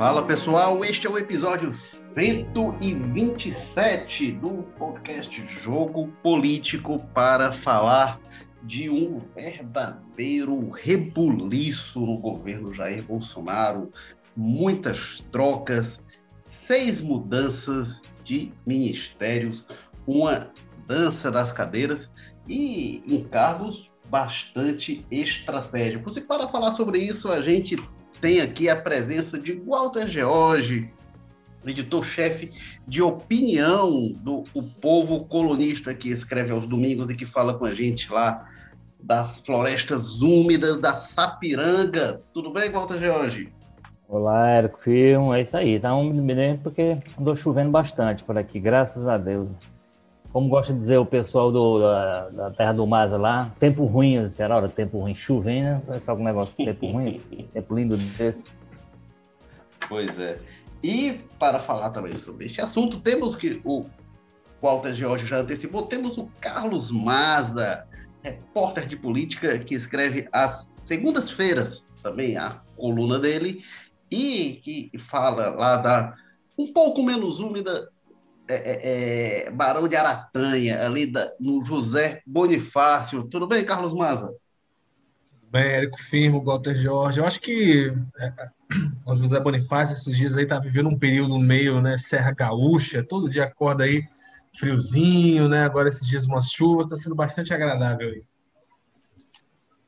Fala pessoal, este é o episódio 127 do podcast Jogo Político para falar de um verdadeiro rebuliço no governo Jair Bolsonaro, muitas trocas, seis mudanças de ministérios, uma dança das cadeiras e encargos bastante estratégicos. E para falar sobre isso, a gente tem aqui a presença de Walter George, editor-chefe de opinião do O Povo Colonista, que escreve aos domingos e que fala com a gente lá das florestas úmidas da Sapiranga. Tudo bem, Walter George? Olá, Érico Firmo. É isso aí, tá úmido mesmo porque andou chovendo bastante por aqui, graças a Deus. Como gosta de dizer o pessoal do, da, da Terra do Maza lá, tempo ruim, será hora tempo ruim, chovendo, vai ser algum negócio de tempo ruim, tempo lindo desse. Pois é. E para falar também sobre este assunto, temos que o Walter George já antecipou, temos o Carlos Maza, repórter de política que escreve às segundas-feiras também a coluna dele e que fala lá da um pouco menos úmida é, é, é, Barão de Aratanha, ali da, no José Bonifácio. Tudo bem, Carlos Maza? Tudo bem, Érico Firmo, Walter Jorge. Eu acho que é, é, o José Bonifácio esses dias aí tá vivendo um período meio, né, Serra Gaúcha, todo dia acorda aí friozinho, né? Agora esses dias umas chuvas, está sendo bastante agradável aí.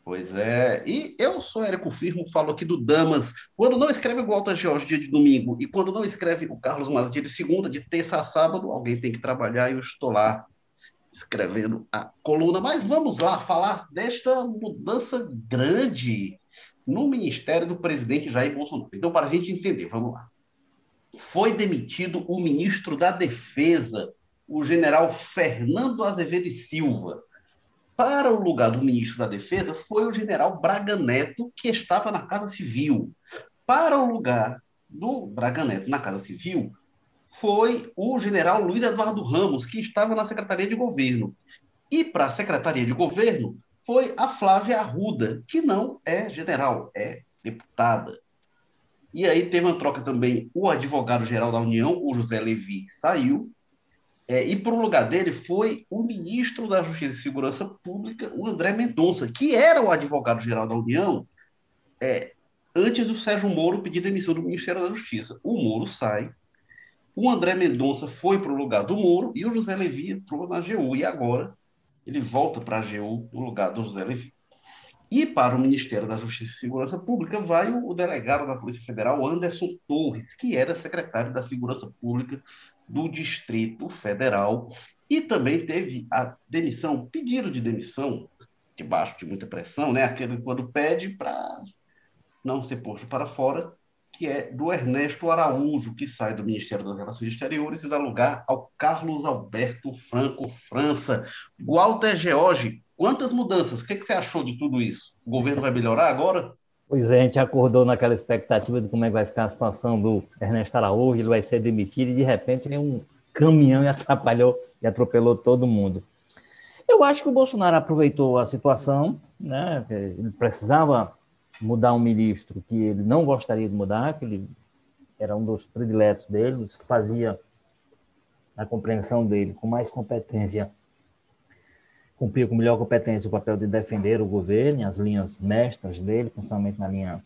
Pois é. E eu sou Érico Firmo, falo aqui do Damas. Quando não escreve o Walter Jorge dia de domingo e quando não escreve o Carlos Mas dia de segunda, de terça a sábado, alguém tem que trabalhar e eu estou lá escrevendo a coluna. Mas vamos lá falar desta mudança grande no ministério do presidente Jair Bolsonaro. Então, para a gente entender, vamos lá. Foi demitido o ministro da Defesa, o general Fernando Azevedo e Silva para o lugar do ministro da Defesa foi o general Braga Neto, que estava na Casa Civil. Para o lugar do Braga Neto na Casa Civil foi o general Luiz Eduardo Ramos, que estava na Secretaria de Governo. E para a Secretaria de Governo foi a Flávia Arruda, que não é general, é deputada. E aí teve uma troca também, o advogado-geral da União, o José Levi, saiu, é, e para o lugar dele foi o ministro da Justiça e Segurança Pública, o André Mendonça, que era o advogado-geral da União é, antes do Sérgio Moro pedir demissão do Ministério da Justiça. O Moro sai, o André Mendonça foi para o lugar do Moro e o José Levi entrou na AGU. E agora ele volta para a AGU no lugar do José Levi. E para o Ministério da Justiça e Segurança Pública vai o delegado da Polícia Federal, Anderson Torres, que era secretário da Segurança Pública do Distrito Federal e também teve a demissão, pedido de demissão, debaixo de muita pressão, né? Aquele quando pede para não ser posto para fora, que é do Ernesto Araújo, que sai do Ministério das Relações Exteriores e dá lugar ao Carlos Alberto Franco França. Walter George, quantas mudanças? O que, que você achou de tudo isso? O governo vai melhorar agora? Pois é, a gente acordou naquela expectativa de como é que vai ficar a situação do Ernesto Araújo, ele vai ser demitido e de repente vem um caminhão e atrapalhou e atropelou todo mundo. Eu acho que o Bolsonaro aproveitou a situação, né? Ele precisava mudar um ministro que ele não gostaria de mudar, que ele era um dos prediletos dele, dos que fazia a compreensão dele com mais competência cumprir com melhor competência o papel de defender o governo, as linhas mestras dele, principalmente na linha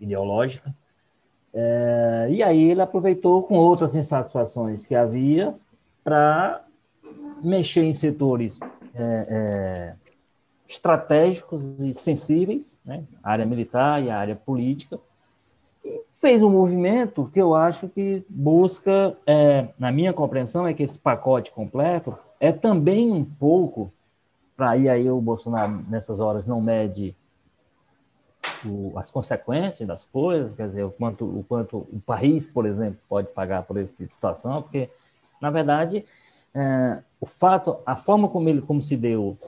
ideológica. É, e aí ele aproveitou com outras insatisfações que havia para mexer em setores é, é, estratégicos e sensíveis, né? a área militar e a área política, e fez um movimento que eu acho que busca, é, na minha compreensão, é que esse pacote completo é também um pouco para ir aí o Bolsonaro nessas horas não mede o, as consequências das coisas, quer dizer, o quanto, o quanto o país, por exemplo, pode pagar por essa tipo situação, porque, na verdade, é, o fato, a forma como ele, como se deu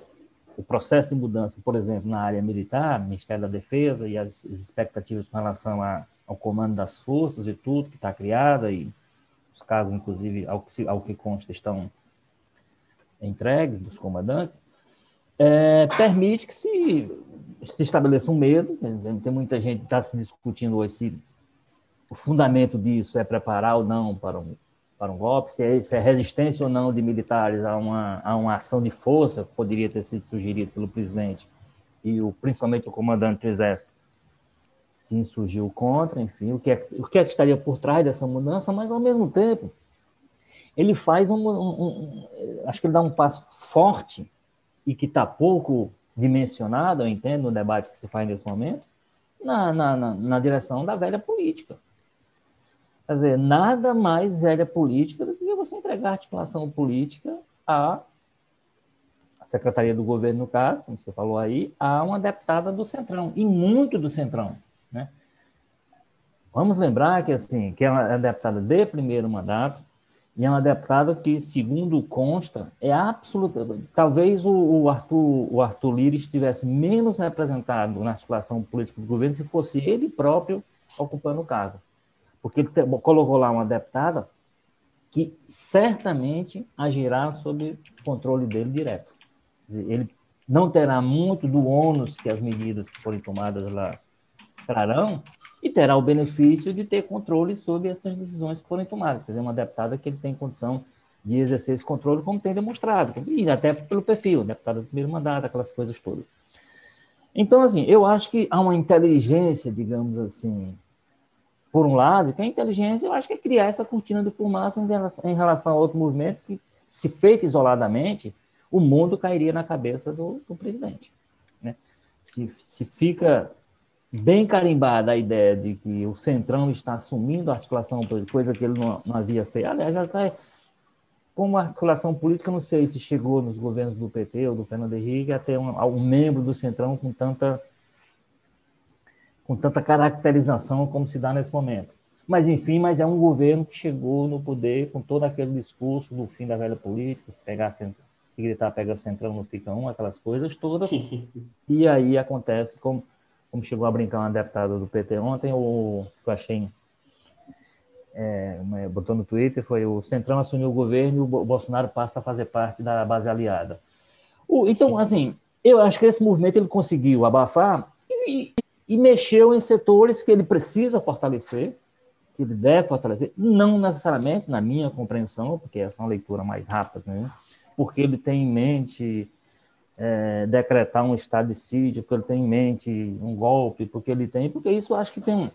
o processo de mudança, por exemplo, na área militar, Ministério da Defesa e as, as expectativas com relação a, ao comando das forças e tudo que está criada e os cargos, inclusive, ao que, ao que consta, estão entregues dos comandantes, é, permite que se, se estabeleça um medo. Tem muita gente que está se discutindo hoje se o fundamento disso é preparar ou não para um, para um golpe, se é, se é resistência ou não de militares a uma, a uma ação de força que poderia ter sido sugerida pelo presidente e o, principalmente o comandante do Exército se insurgiu contra, enfim, o que, é, o que é que estaria por trás dessa mudança, mas ao mesmo tempo ele faz um, um, um acho que ele dá um passo forte e que está pouco dimensionado, eu entendo, no debate que se faz nesse momento, na, na, na, na direção da velha política. Quer dizer, nada mais velha política do que você entregar articulação política à Secretaria do Governo, no caso, como você falou aí, a uma deputada do Centrão, e muito do Centrão. Né? Vamos lembrar que, assim, que ela é deputada de primeiro mandato, e é uma deputada que, segundo consta, é absoluta. Talvez o, o, Arthur, o Arthur Lira estivesse menos representado na articulação política do governo se fosse ele próprio ocupando o cargo porque ele colocou lá uma deputada que certamente agirá sob controle dele direto. Ele não terá muito do ônus que as medidas que forem tomadas lá trarão e terá o benefício de ter controle sobre essas decisões que forem tomadas. Quer dizer, uma deputada que ele tem condição de exercer esse controle, como tem demonstrado, e até pelo perfil, deputada do primeiro mandato, aquelas coisas todas. Então, assim, eu acho que há uma inteligência, digamos assim, por um lado, que a inteligência, eu acho que é criar essa cortina de fumaça em relação a outro movimento que, se feito isoladamente, o mundo cairia na cabeça do, do presidente. Né? Se, se fica bem carimbada a ideia de que o Centrão está assumindo a articulação política, coisa que ele não, não havia feito. Aliás, já está. Como articulação política, não sei se chegou nos governos do PT ou do Fernando Henrique a ter um, um membro do Centrão com tanta com tanta caracterização como se dá nesse momento. Mas, enfim, mas é um governo que chegou no poder com todo aquele discurso do fim da velha política, se, pegar, se gritar pega centrão, não fica um, aquelas coisas todas. e aí acontece, como, como chegou a brincar uma deputada do PT ontem, o que eu achei, é, botou no Twitter, foi o Centrão assumiu o governo e o Bolsonaro passa a fazer parte da base aliada. O, então, assim, eu acho que esse movimento ele conseguiu abafar e, e mexeu em setores que ele precisa fortalecer, que ele deve fortalecer, não necessariamente, na minha compreensão, porque essa é uma leitura mais rápida, né? porque ele tem em mente é, decretar um estado de sítio, porque ele tem em mente um golpe, porque ele tem, porque isso eu acho que tem,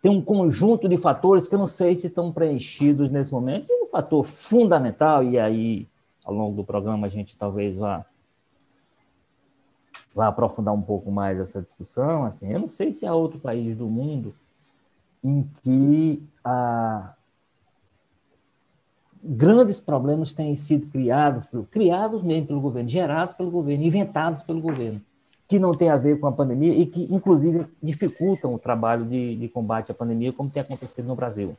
tem um conjunto de fatores que eu não sei se estão preenchidos nesse momento, e um fator fundamental, e aí ao longo do programa a gente talvez vá vai aprofundar um pouco mais essa discussão, assim, eu não sei se há outro país do mundo em que ah, grandes problemas têm sido criados, criados mesmo pelo governo, gerados pelo governo, inventados pelo governo, que não tem a ver com a pandemia e que, inclusive, dificultam o trabalho de, de combate à pandemia, como tem acontecido no Brasil.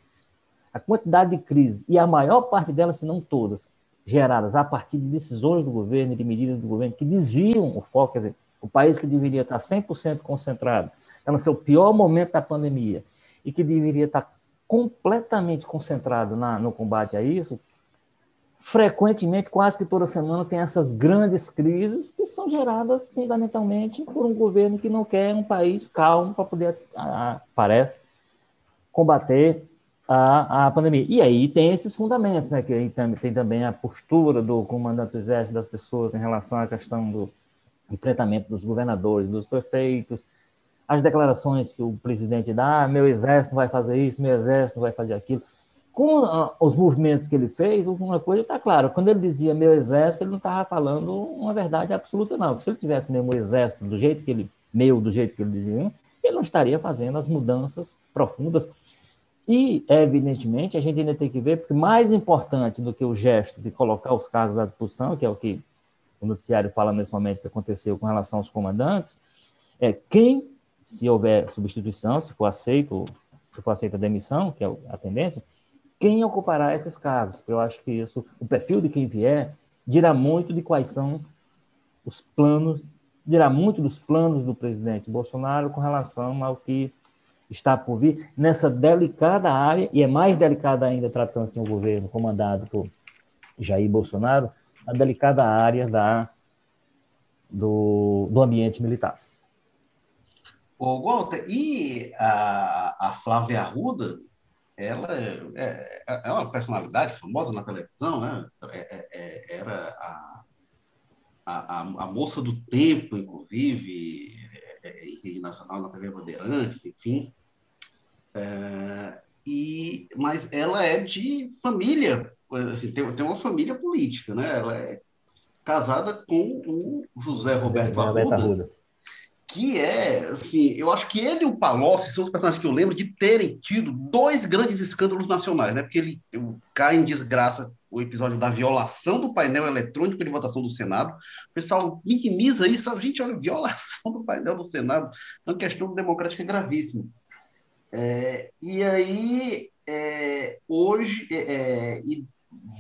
A quantidade de crises, e a maior parte delas, se não todas, geradas a partir de decisões do governo de medidas do governo que desviam o foco, quer dizer, o país que deveria estar 100% concentrado, está no seu pior momento da pandemia, e que deveria estar completamente concentrado na, no combate a isso, frequentemente, quase que toda semana, tem essas grandes crises que são geradas fundamentalmente por um governo que não quer um país calmo para poder, parece, combater a, a pandemia. E aí tem esses fundamentos, né, que tem, tem também a postura do comandante do exército das pessoas em relação à questão do enfrentamento dos governadores, dos prefeitos, as declarações que o presidente dá, ah, meu exército vai fazer isso, meu exército vai fazer aquilo. Com ah, os movimentos que ele fez, uma coisa está clara, quando ele dizia meu exército, ele não estava falando uma verdade absoluta, não. Se ele tivesse mesmo o exército do jeito que ele, meu, do jeito que ele dizia, ele não estaria fazendo as mudanças profundas e, evidentemente, a gente ainda tem que ver, porque mais importante do que o gesto de colocar os cargos à disposição, que é o que o noticiário fala nesse momento que aconteceu com relação aos comandantes, é quem, se houver substituição, se for aceito, se for aceita a demissão, que é a tendência, quem ocupará esses cargos? Eu acho que isso, o perfil de quem vier, dirá muito de quais são os planos, dirá muito dos planos do presidente Bolsonaro com relação ao que está por vir nessa delicada área, e é mais delicada ainda tratando-se de um governo comandado por Jair Bolsonaro, a delicada área da, do, do ambiente militar. O Walter, e a, a Flávia Arruda, ela é, é, é, uma personalidade famosa na televisão, né? É, é, é era a, a, a, moça do tempo, inclusive, em rede nacional, na TV Bandeirantes, enfim. e, mas ela é de família, assim, tem, tem uma família política, né? Ela é casada com o José Roberto Arruda, que é, assim, eu acho que ele e o Palocci são os personagens que eu lembro de terem tido dois grandes escândalos nacionais, né? Porque ele cai em desgraça o episódio da violação do painel eletrônico de votação do Senado. O pessoal minimiza isso. Gente, olha, violação do painel do Senado é uma questão democrática gravíssima. É, e aí, é, hoje, é, é e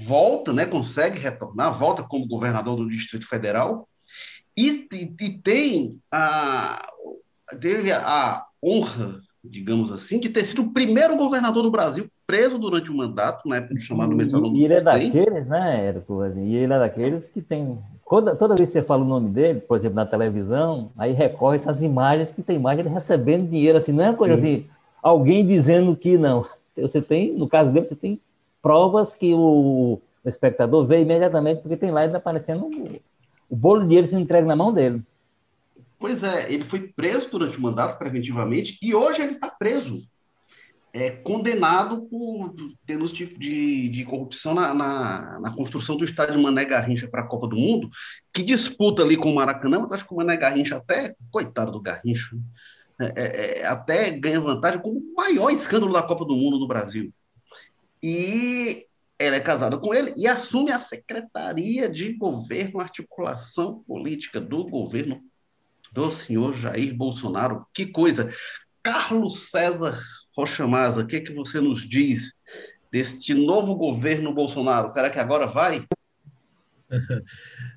volta, né, consegue retornar, volta como governador do Distrito Federal e, e, e tem a, teve a honra, digamos assim, de ter sido o primeiro governador do Brasil preso durante o mandato, na época chamado mensalão. E ele é daqueles, né, Érico? Assim, e ele é daqueles que tem. Toda, toda vez que você fala o nome dele, por exemplo, na televisão, aí recorre essas imagens que tem imagem ele recebendo dinheiro, assim, não é uma coisa Sim. assim, alguém dizendo que não. Você tem, no caso dele, você tem provas que o, o espectador vê imediatamente, porque tem lá ele aparecendo o, bolo de dinheiro se entrega na mão dele. Pois é, ele foi preso durante o mandato preventivamente e hoje ele está preso, é, condenado por termos de, de, de corrupção na, na, na, construção do estádio Mané Garrincha para a Copa do Mundo, que disputa ali com o Maracanã, mas acho que o Mané Garrincha até, coitado do Garrincha, é, é, é até ganha vantagem como o maior escândalo da Copa do Mundo no Brasil e ela é casada com ele e assume a Secretaria de Governo, Articulação Política do governo do senhor Jair Bolsonaro. Que coisa! Carlos César Rocha Maza, o que, é que você nos diz deste novo governo Bolsonaro? Será que agora vai?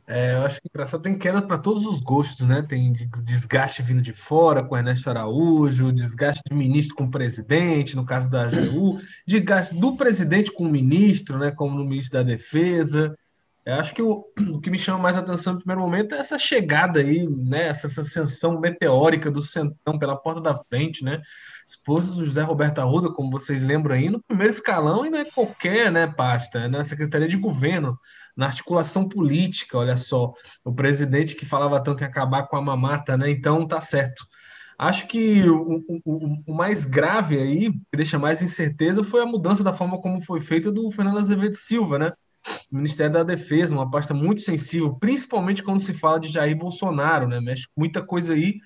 É, eu acho que engraçado, tem queda para todos os gostos, né? Tem desgaste vindo de fora com Ernesto Araújo, desgaste do ministro com o presidente, no caso da AGU, desgaste do presidente com o ministro, né? Como no ministro da Defesa. Eu acho que o, o que me chama mais atenção no primeiro momento é essa chegada aí, né? Essa, essa ascensão meteórica do Centrão pela porta da frente, né? Esposa do José Roberto Arruda, como vocês lembram aí, no primeiro escalão e não é qualquer né, pasta, é na Secretaria de Governo na articulação política, olha só, o presidente que falava tanto em acabar com a mamata, né? Então tá certo. Acho que o, o, o, mais grave aí, que deixa mais incerteza, foi a mudança da forma como foi feita do Fernando Azevedo Silva, né? Ministério da Defesa, uma pasta muito sensível, principalmente quando se fala de Jair Bolsonaro, né? Mexe muita coisa aí,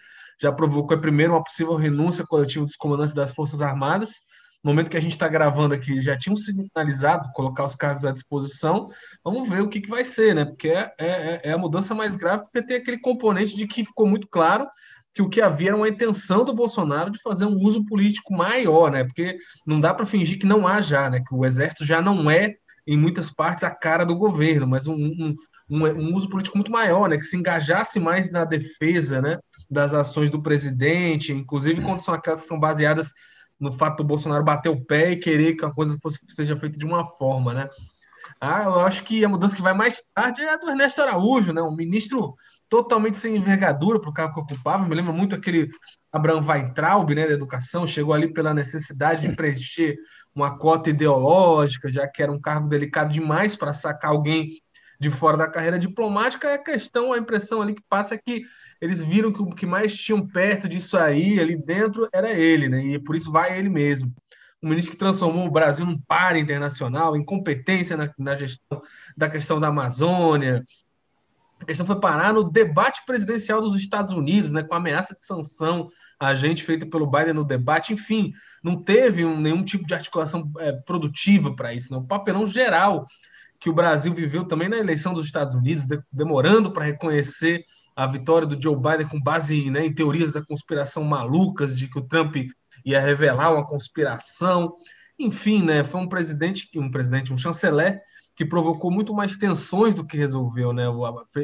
já provocou primeiro uma possível renúncia coletiva dos comandantes das Forças Armadas, no momento que a gente está gravando aqui, já tinham sinalizado colocar os cargos à disposição. Vamos ver o que, que vai ser, né? Porque é, é, é a mudança mais grave, porque tem aquele componente de que ficou muito claro que o que havia era uma intenção do Bolsonaro de fazer um uso político maior, né? Porque não dá para fingir que não há já, né? Que o exército já não é, em muitas partes, a cara do governo, mas um, um, um, um uso político muito maior, né? Que se engajasse mais na defesa, né? Das ações do presidente, inclusive quando são aquelas que são baseadas no fato do Bolsonaro bater o pé e querer que a coisa fosse, seja feita de uma forma, né? Ah, eu acho que a mudança que vai mais tarde é a do Ernesto Araújo, né? Um ministro totalmente sem envergadura para o cargo que ocupava. Me lembra muito aquele Abraham Weintraub, né, da educação, chegou ali pela necessidade de preencher uma cota ideológica, já que era um cargo delicado demais para sacar alguém de fora da carreira diplomática. É a questão, a impressão ali que passa é que eles viram que o que mais tinham perto disso aí, ali dentro, era ele, né? E por isso vai ele mesmo. Um ministro que transformou o Brasil num par internacional, incompetência na, na gestão da questão da Amazônia. A questão foi parar no debate presidencial dos Estados Unidos, né, com ameaça de sanção a gente feita pelo Biden no debate. Enfim, não teve um, nenhum tipo de articulação é, produtiva para isso. Né? O papelão geral que o Brasil viveu também na eleição dos Estados Unidos, de, demorando para reconhecer a vitória do Joe Biden com base né, em teorias da conspiração malucas de que o Trump ia revelar uma conspiração. Enfim, né, foi um presidente, um presidente, um chanceler que provocou muito mais tensões do que resolveu, né?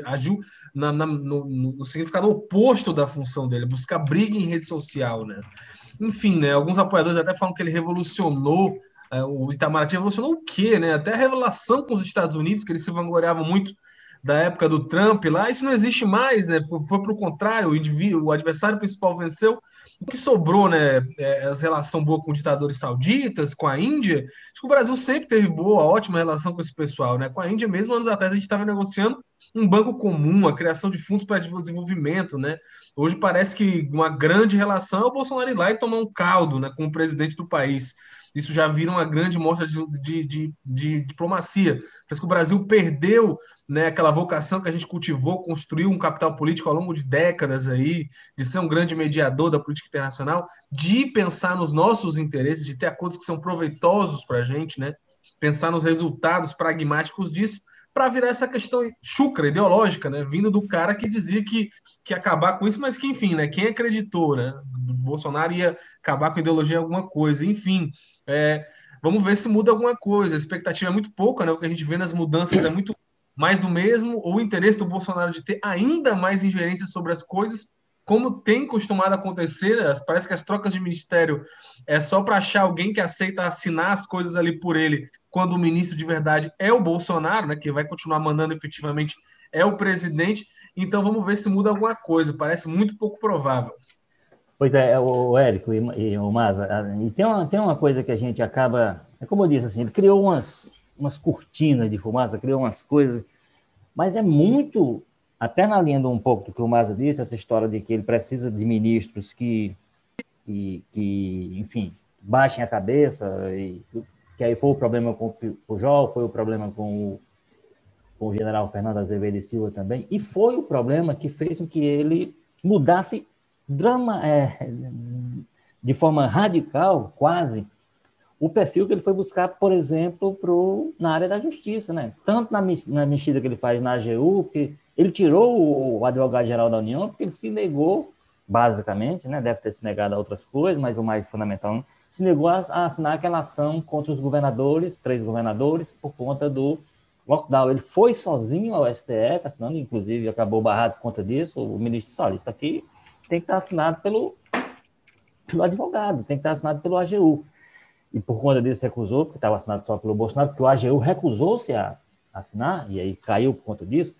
Agiu na, na, no, no, significado oposto da função dele, buscar briga em rede social, né? Enfim, né? Alguns apoiadores até falam que ele revolucionou é, o Itamaraty revolucionou o quê, né? Até a revelação com os Estados Unidos, que ele se vangloriava muito da época do Trump lá, isso não existe mais, né? Foi, foi para o contrário, o, adversário principal venceu. O que sobrou, né? É, a relação boa com ditadores sauditas, com a Índia. Acho que o Brasil sempre teve boa, ótima relação com esse pessoal, né? Com a Índia, mesmo anos atrás, a gente estava negociando um banco comum, a criação de fundos para desenvolvimento, né? Hoje parece que uma grande relação é o Bolsonaro ir lá e tomar um caldo, né, com o presidente do país. Isso já vira uma grande mostra de, de, de, de diplomacia. Parece que o Brasil perdeu né, aquela vocação que a gente cultivou, construiu um capital político ao longo de décadas aí, de ser um grande mediador da política internacional, de pensar nos nossos interesses, de ter acordos que são proveitosos para a gente, né? Pensar nos resultados pragmáticos disso, para virar essa questão chucra, ideológica, né? Vindo do cara que dizia que, que ia acabar com isso, mas que, enfim, né? Quem acreditou, né? Bolsonaro ia acabar com ideologia em alguma coisa, enfim. É, vamos ver se muda alguma coisa. A expectativa é muito pouca, né? O que a gente vê nas mudanças é muito mais do mesmo, ou o interesse do Bolsonaro de ter ainda mais ingerência sobre as coisas, como tem costumado acontecer, parece que as trocas de ministério é só para achar alguém que aceita assinar as coisas ali por ele, quando o ministro de verdade é o Bolsonaro, né, que vai continuar mandando efetivamente é o presidente. Então vamos ver se muda alguma coisa, parece muito pouco provável. Pois é, o Érico e, e o Maza, e tem uma, tem uma coisa que a gente acaba, é como eu disse assim, ele criou umas, umas cortinas de fumaça, criou umas coisas, mas é muito, até na linha de um pouco do que o Maza disse, essa história de que ele precisa de ministros que, que, que enfim, baixem a cabeça, e, que aí foi o problema com o Pujol, foi o problema com o, com o general Fernando Azevedo e Silva também, e foi o problema que fez com que ele mudasse drama, é, de forma radical, quase, o perfil que ele foi buscar, por exemplo, pro, na área da justiça, né? Tanto na, na mexida que ele faz na AGU, que ele tirou o advogado-geral da União, porque ele se negou, basicamente, né? Deve ter se negado a outras coisas, mas o mais fundamental, se negou a, a assinar aquela ação contra os governadores, três governadores, por conta do lockdown. Ele foi sozinho ao STF, assinando, inclusive acabou barrado por conta disso. O ministro disse: olha, isso aqui tem que estar assinado pelo, pelo advogado, tem que estar assinado pelo AGU. E por conta disso recusou, porque estava assinado só pelo Bolsonaro, porque o AGU recusou-se a assinar, e aí caiu por conta disso.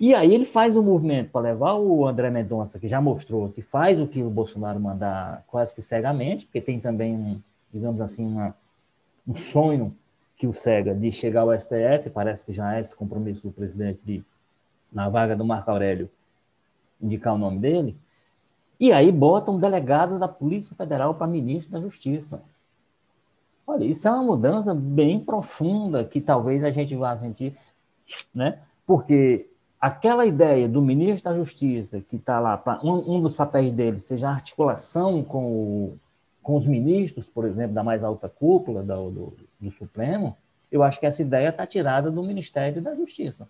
E aí ele faz um movimento para levar o André Mendonça, que já mostrou que faz o que o Bolsonaro mandar quase que cegamente, porque tem também, digamos assim, uma, um sonho que o cega de chegar ao STF, parece que já é esse compromisso do presidente de, na vaga do Marco Aurélio, indicar o nome dele. E aí bota um delegado da Polícia Federal para ministro da Justiça. Olha, isso é uma mudança bem profunda que talvez a gente vá sentir, né? Porque aquela ideia do ministro da Justiça, que está lá, um, um, dos papéis dele seja a articulação com, o, com os ministros, por exemplo, da mais alta cúpula do, do, do Supremo, eu acho que essa ideia está tirada do Ministério da Justiça.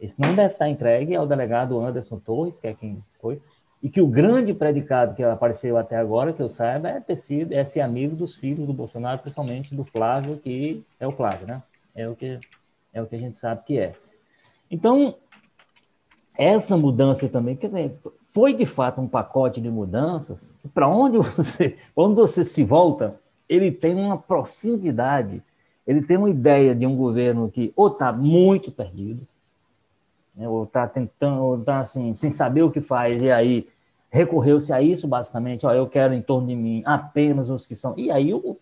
Isso não deve estar entregue ao delegado Anderson Torres, que é quem foi, e que o grande predicado que apareceu até agora, que eu saiba, é ter sido, é ser amigo dos filhos do Bolsonaro, principalmente do Flávio, que é o Flávio, né? É o que, é o que a gente sabe que é. Então, essa mudança também, quer dizer, foi de fato um pacote de mudanças para onde você, onde você se volta, ele tem uma profundidade, ele tem uma ideia de um governo que ou está muito perdido, né, ou está tentando, ou está assim, sem saber o que faz, e aí recorreu-se a isso, basicamente, ó, eu quero em torno de mim apenas os que são. E aí o,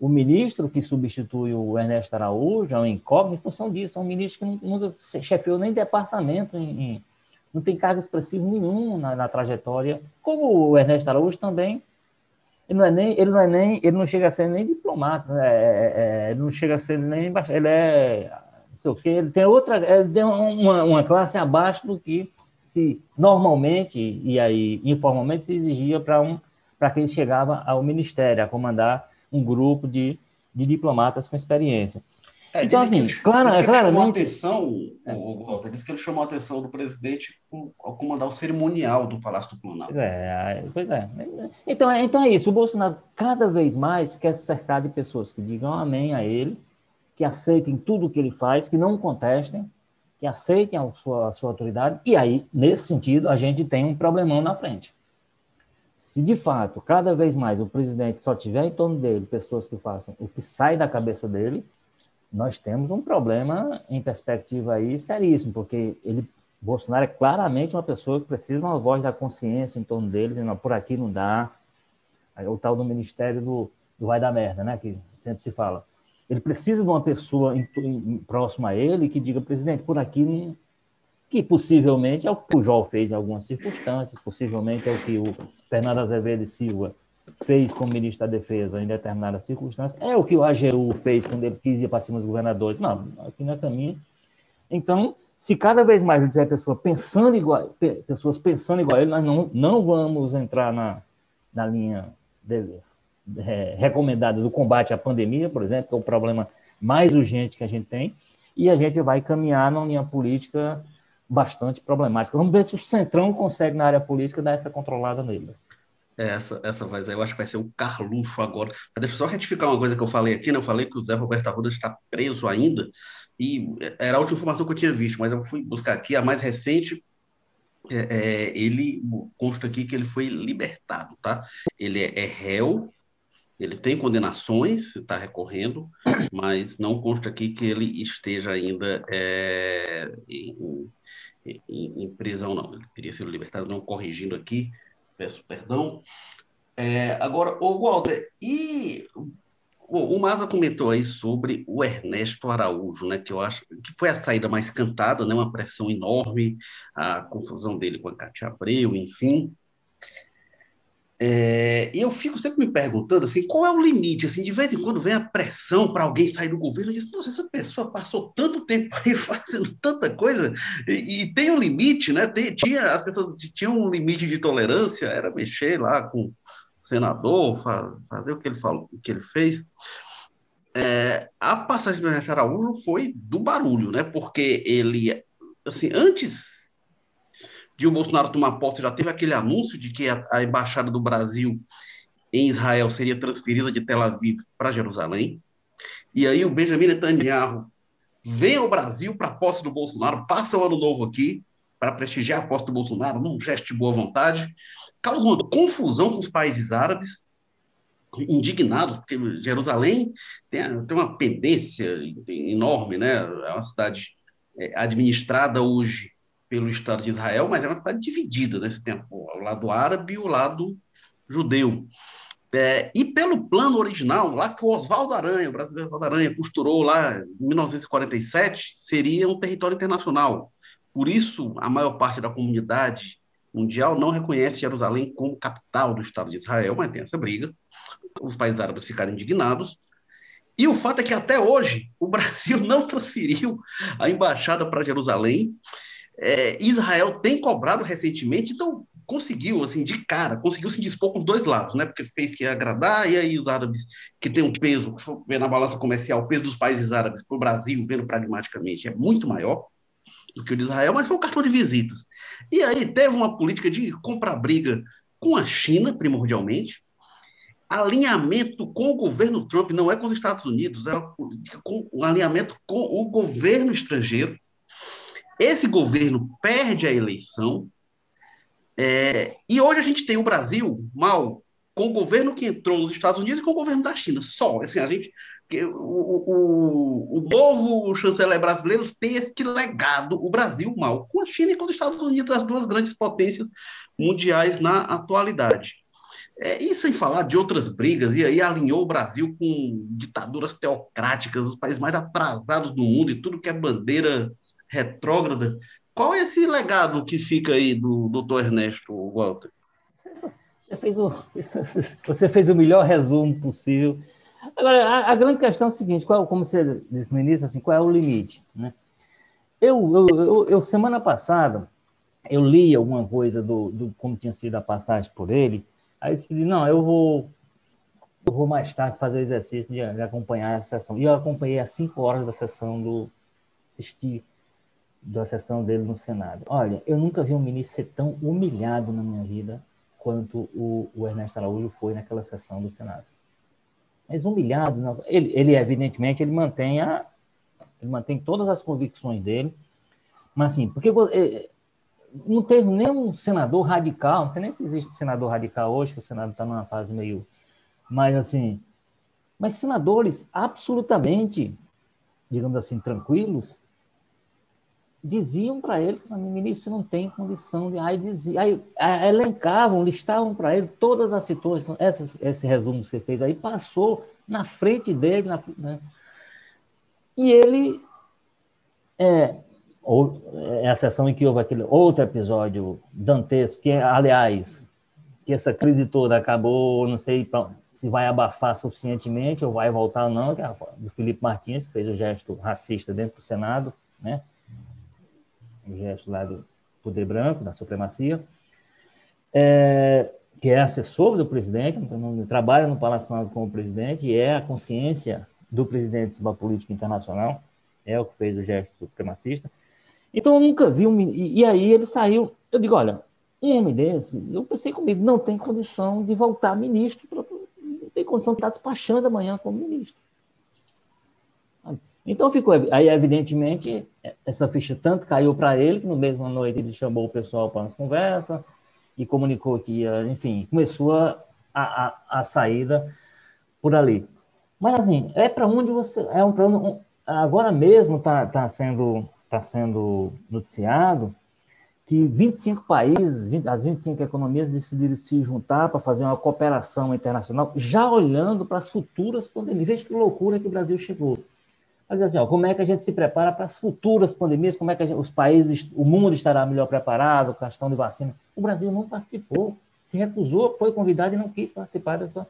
o ministro que substitui o Ernesto Araújo é um incógnito em função disso, é um ministro que nunca chefiou nem departamento, em, em, não tem cargo expressivo nenhum na, na, trajetória, como o Ernesto Araújo também, ele não é nem, ele não é nem, ele não chega a ser nem diplomata, né? é, é, é ele não chega a ser nem, ele é sei o quê, ele tem outra, ele tem uma, uma classe abaixo do que se normalmente e aí informalmente se exigia para um para quem chegava ao ministério a comandar um grupo de, de diplomatas com experiência. É, então, assim, ele, claro, é, claramente. Atenção, é. o, Walter, disse que ele chamou a atenção do presidente ao comandar o cerimonial do Palácio do Planalto. É, pois é. Então, é. então é isso. O Bolsonaro cada vez mais quer se cercar de pessoas que digam amém a ele que aceitem tudo o que ele faz, que não contestem, que aceitem a sua, a sua autoridade, e aí, nesse sentido, a gente tem um problemão na frente. Se de fato, cada vez mais o presidente só tiver em torno dele pessoas que façam o que sai da cabeça dele, nós temos um problema em perspectiva aí seríssimo, porque ele, Bolsonaro é claramente uma pessoa que precisa de uma voz da consciência em torno dele, dizendo, por aqui não dá. O tal do Ministério do, do vai dar merda, né? Que sempre se fala. Ele precisa de uma pessoa em, em, próxima a ele que diga, presidente, por aqui que possivelmente é o que o João fez em algumas circunstâncias, possivelmente é o que o Fernando Azevedo Silva fez como ministro da Defesa em determinadas circunstâncias, é o que o AGU fez quando ele quis ir para cima dos governadores. Não, aqui não é caminho. Então, se cada vez mais tiver pessoa pensando igual, pessoas pensando igual a ele, nós não, não vamos entrar na, na linha de, é, recomendada do combate à pandemia, por exemplo, que é o problema mais urgente que a gente tem, e a gente vai caminhar numa linha política bastante problemática. Vamos ver se o Centrão consegue, na área política, dar essa controlada nele. É, essa, essa vai, eu acho que vai ser o Carluxo agora. Mas deixa eu só retificar uma coisa que eu falei aqui, né? Eu falei que o Zé Roberto Arruda está preso ainda, e era a última informação que eu tinha visto, mas eu fui buscar aqui a mais recente. É, é, ele consta aqui que ele foi libertado, tá? Ele é réu, ele tem condenações, está recorrendo, mas não consta aqui que ele esteja ainda é, em, em, em, prisão, não. Ele teria sido libertado, não corrigindo aqui peço perdão. É, agora, o Walter, e o, o Maza comentou aí sobre o Ernesto Araújo, né, que eu acho que foi a saída mais cantada, né, uma pressão enorme, a confusão dele com a Cátia Abreu, enfim. É, e eu fico sempre me perguntando assim, qual é o limite? Assim, de vez em quando vem a pressão para alguém sair do governo, eu digo, nossa, essa pessoa passou tanto tempo aí fazendo tanta coisa, e, e tem um limite, né? Tem, tinha, as pessoas tinham um limite de tolerância, era mexer lá com o senador, faz, fazer o que ele falou, o que ele fez. É, a passagem do Ernesto Araújo foi do barulho, né? Porque ele, assim, antes de o Bolsonaro tomar posse, já teve aquele anúncio de que a, a embaixada do Brasil em Israel seria transferida de Tel Aviv para Jerusalém. E aí o Benjamin Netanyahu vem ao Brasil para a posse do Bolsonaro, passa o ano novo aqui para prestigiar a posse do Bolsonaro, num gesto de boa vontade, causa uma confusão com os países árabes, indignados, porque Jerusalém tem, tem uma pendência enorme, né? É uma cidade é, administrada hoje pelo Estado de Israel, mas é uma cidade dividida, né? Você tem o lado árabe e o lado judeu. É, e pelo plano original, lá que o Oswaldo Aranha, o brasileiro Oswaldo Aranha, costurou lá em 1947, seria um território internacional. Por isso, a maior parte da comunidade mundial não reconhece Jerusalém como capital do Estado de Israel, mas tem essa briga. Os países árabes ficaram indignados. E o fato é que até hoje o Brasil não transferiu a embaixada para Jerusalém é, Israel tem cobrado recentemente, então conseguiu, assim, de cara, conseguiu se dispor com os dois lados, né? Porque fez que agradar, e aí os árabes, que tem um peso, vendo na balança comercial, o peso dos países árabes para o Brasil, vendo pragmaticamente, é muito maior do que o de Israel, mas foi o cartão de visitas. E aí teve uma política de comprar briga com a China, primordialmente, alinhamento com o governo Trump, não é com os Estados Unidos, é um alinhamento com o governo estrangeiro, esse governo perde a eleição, é, e hoje a gente tem o Brasil mal com o governo que entrou nos Estados Unidos e com o governo da China. Só, assim, a gente, o, o, o novo chanceler brasileiro tem esse legado, o Brasil mal, com a China e com os Estados Unidos, as duas grandes potências mundiais na atualidade. É, e sem falar de outras brigas, e aí alinhou o Brasil com ditaduras teocráticas, os países mais atrasados do mundo, e tudo que é bandeira retrógrada. Qual é esse legado que fica aí do doutor Ernesto Walter? Você fez, o, você fez o melhor resumo possível. Agora, a, a, grande questão é o seguinte: qual, como você disse no início, assim, qual é o limite? Né? Eu, eu, eu, eu, semana passada, eu li alguma coisa do, do como tinha sido a passagem por ele, aí eu decidi, não, eu vou, eu vou mais tarde fazer o exercício de, de acompanhar a sessão. E eu acompanhei as cinco horas da sessão do. assisti da sessão dele no Senado. Olha, eu nunca vi um ministro ser tão humilhado na minha vida quanto o, o Ernesto Araújo foi naquela sessão do Senado. Mas humilhado, não. Ele, ele evidentemente ele mantém a, ele mantém todas as convicções dele, mas assim, porque é, não teve nenhum senador radical, não sei nem se existe senador radical hoje, que o Senado está numa fase meio, mas assim, mas senadores absolutamente digamos assim, tranquilos, diziam para ele que ministro não tem condição de. Aí, dizia, aí elencavam, listavam para ele todas as situações. Essa, esse resumo que você fez aí passou na frente dele. Na, né? E ele. É, ou, é a sessão em que houve aquele outro episódio dantesco, que, aliás, que essa crise toda acabou, não sei se vai abafar suficientemente ou vai voltar ou não, que é do Felipe Martins, que fez o gesto racista dentro do Senado, né? O gesto lá do poder branco, da supremacia, é, que é assessor do presidente, então, trabalha no Palácio Planalto como presidente e é a consciência do presidente sobre a política internacional, é o que fez o gesto supremacista. Então eu nunca vi um. E, e aí ele saiu. Eu digo, olha, um homem desse, eu pensei comigo, não tem condição de voltar ministro, não tem condição de estar despachando amanhã como ministro. Então ficou, aí evidentemente, essa ficha tanto caiu para ele, que no mesmo noite ele chamou o pessoal para uma conversa e comunicou que enfim, começou a, a, a saída por ali. Mas assim, é para onde você, é um plano, agora mesmo está tá sendo, tá sendo noticiado que 25 países, 20, as 25 economias decidiram se juntar para fazer uma cooperação internacional, já olhando para as futuras pandemias. Veja que loucura que o Brasil chegou. Mas assim, ó, como é que a gente se prepara para as futuras pandemias? Como é que gente, os países, o mundo estará melhor preparado, questão de vacina? O Brasil não participou, se recusou, foi convidado e não quis participar dessa.